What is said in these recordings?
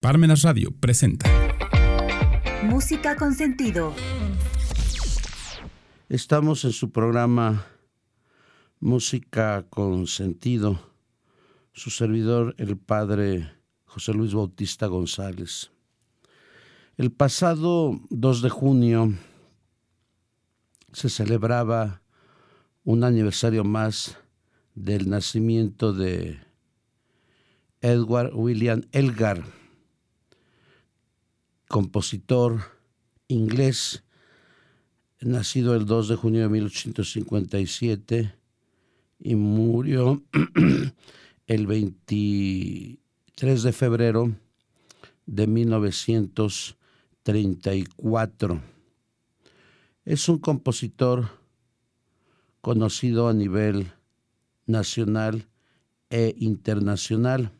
Parmenas Radio presenta Música con sentido. Estamos en su programa Música con sentido. Su servidor, el padre José Luis Bautista González. El pasado 2 de junio se celebraba un aniversario más del nacimiento de Edward William Elgar compositor inglés, nacido el 2 de junio de 1857 y murió el 23 de febrero de 1934. Es un compositor conocido a nivel nacional e internacional,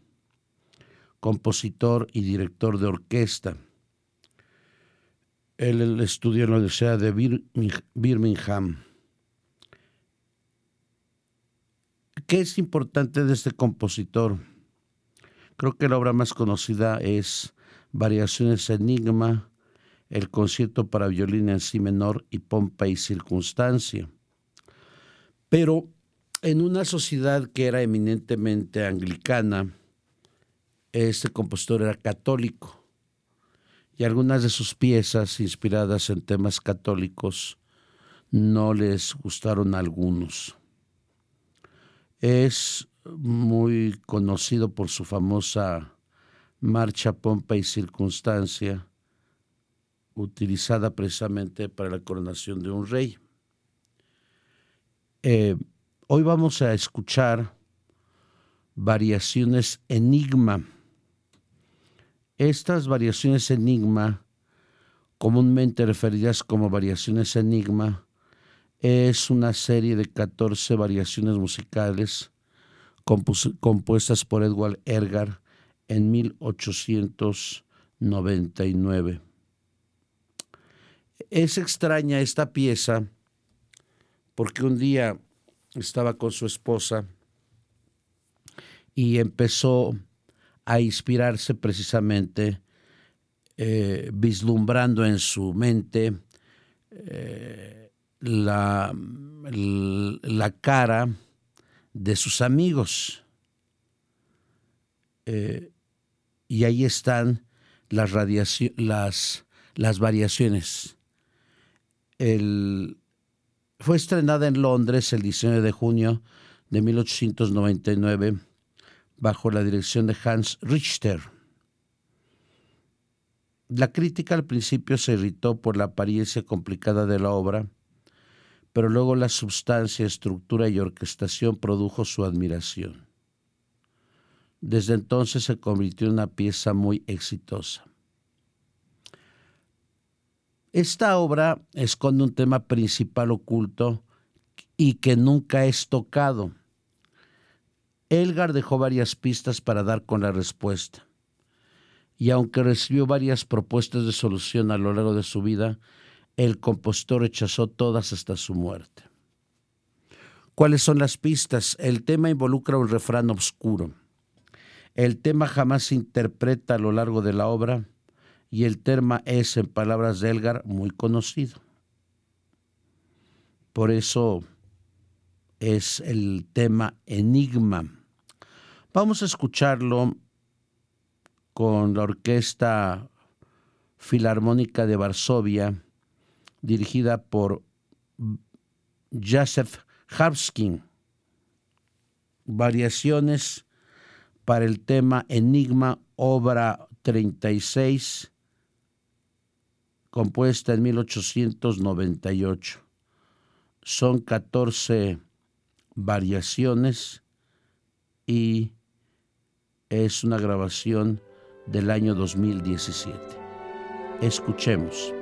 compositor y director de orquesta él estudió en la Universidad de Birmingham. ¿Qué es importante de este compositor? Creo que la obra más conocida es Variaciones Enigma, el concierto para violín en si menor y pompa y circunstancia. Pero en una sociedad que era eminentemente anglicana, este compositor era católico y algunas de sus piezas inspiradas en temas católicos no les gustaron a algunos. Es muy conocido por su famosa marcha pompa y circunstancia, utilizada precisamente para la coronación de un rey. Eh, hoy vamos a escuchar variaciones enigma estas variaciones enigma, comúnmente referidas como variaciones enigma, es una serie de 14 variaciones musicales compuestas por Edward Ergar en 1899. Es extraña esta pieza porque un día estaba con su esposa y empezó a inspirarse precisamente eh, vislumbrando en su mente eh, la, la, cara de sus amigos. Eh, y ahí están las, las, las variaciones. fue estrenada en Londres el 19 de junio de 1899 bajo la dirección de Hans Richter. La crítica al principio se irritó por la apariencia complicada de la obra, pero luego la substancia, estructura y orquestación produjo su admiración. Desde entonces se convirtió en una pieza muy exitosa. Esta obra esconde un tema principal oculto y que nunca es tocado Elgar dejó varias pistas para dar con la respuesta. Y aunque recibió varias propuestas de solución a lo largo de su vida, el compositor rechazó todas hasta su muerte. ¿Cuáles son las pistas? El tema involucra un refrán oscuro. El tema jamás se interpreta a lo largo de la obra y el tema es, en palabras de Elgar, muy conocido. Por eso es el tema enigma Vamos a escucharlo con la Orquesta Filarmónica de Varsovia, dirigida por Joseph Harpskin. Variaciones para el tema Enigma, obra 36, compuesta en 1898. Son 14 variaciones y es una grabación del año 2017. Escuchemos.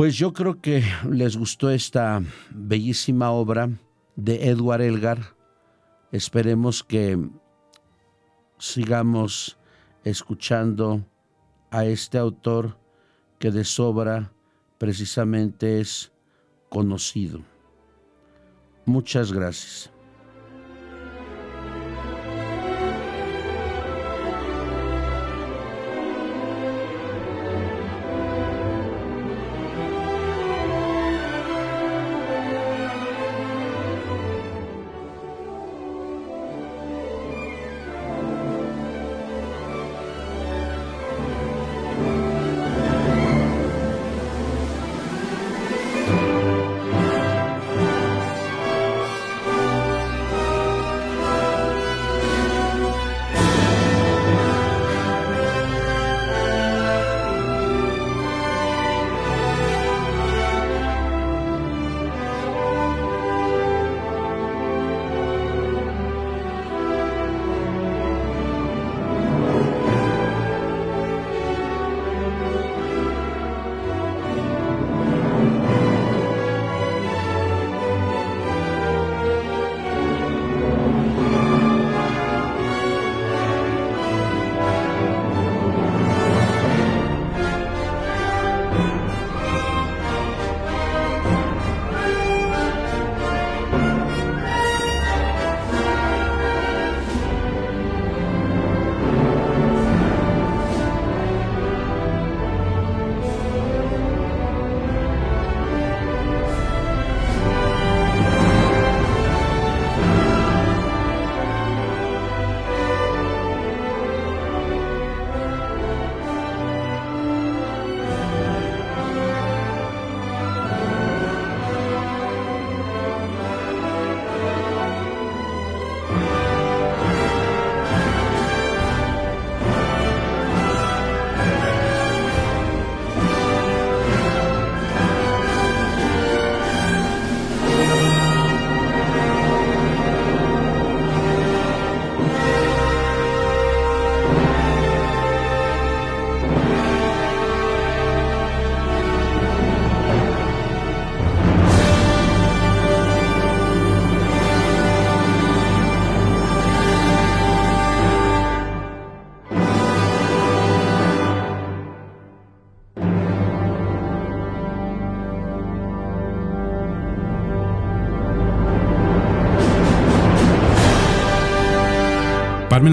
Pues yo creo que les gustó esta bellísima obra de Edward Elgar. Esperemos que sigamos escuchando a este autor que de sobra precisamente es conocido. Muchas gracias.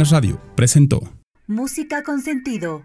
Radio presentó Música con sentido.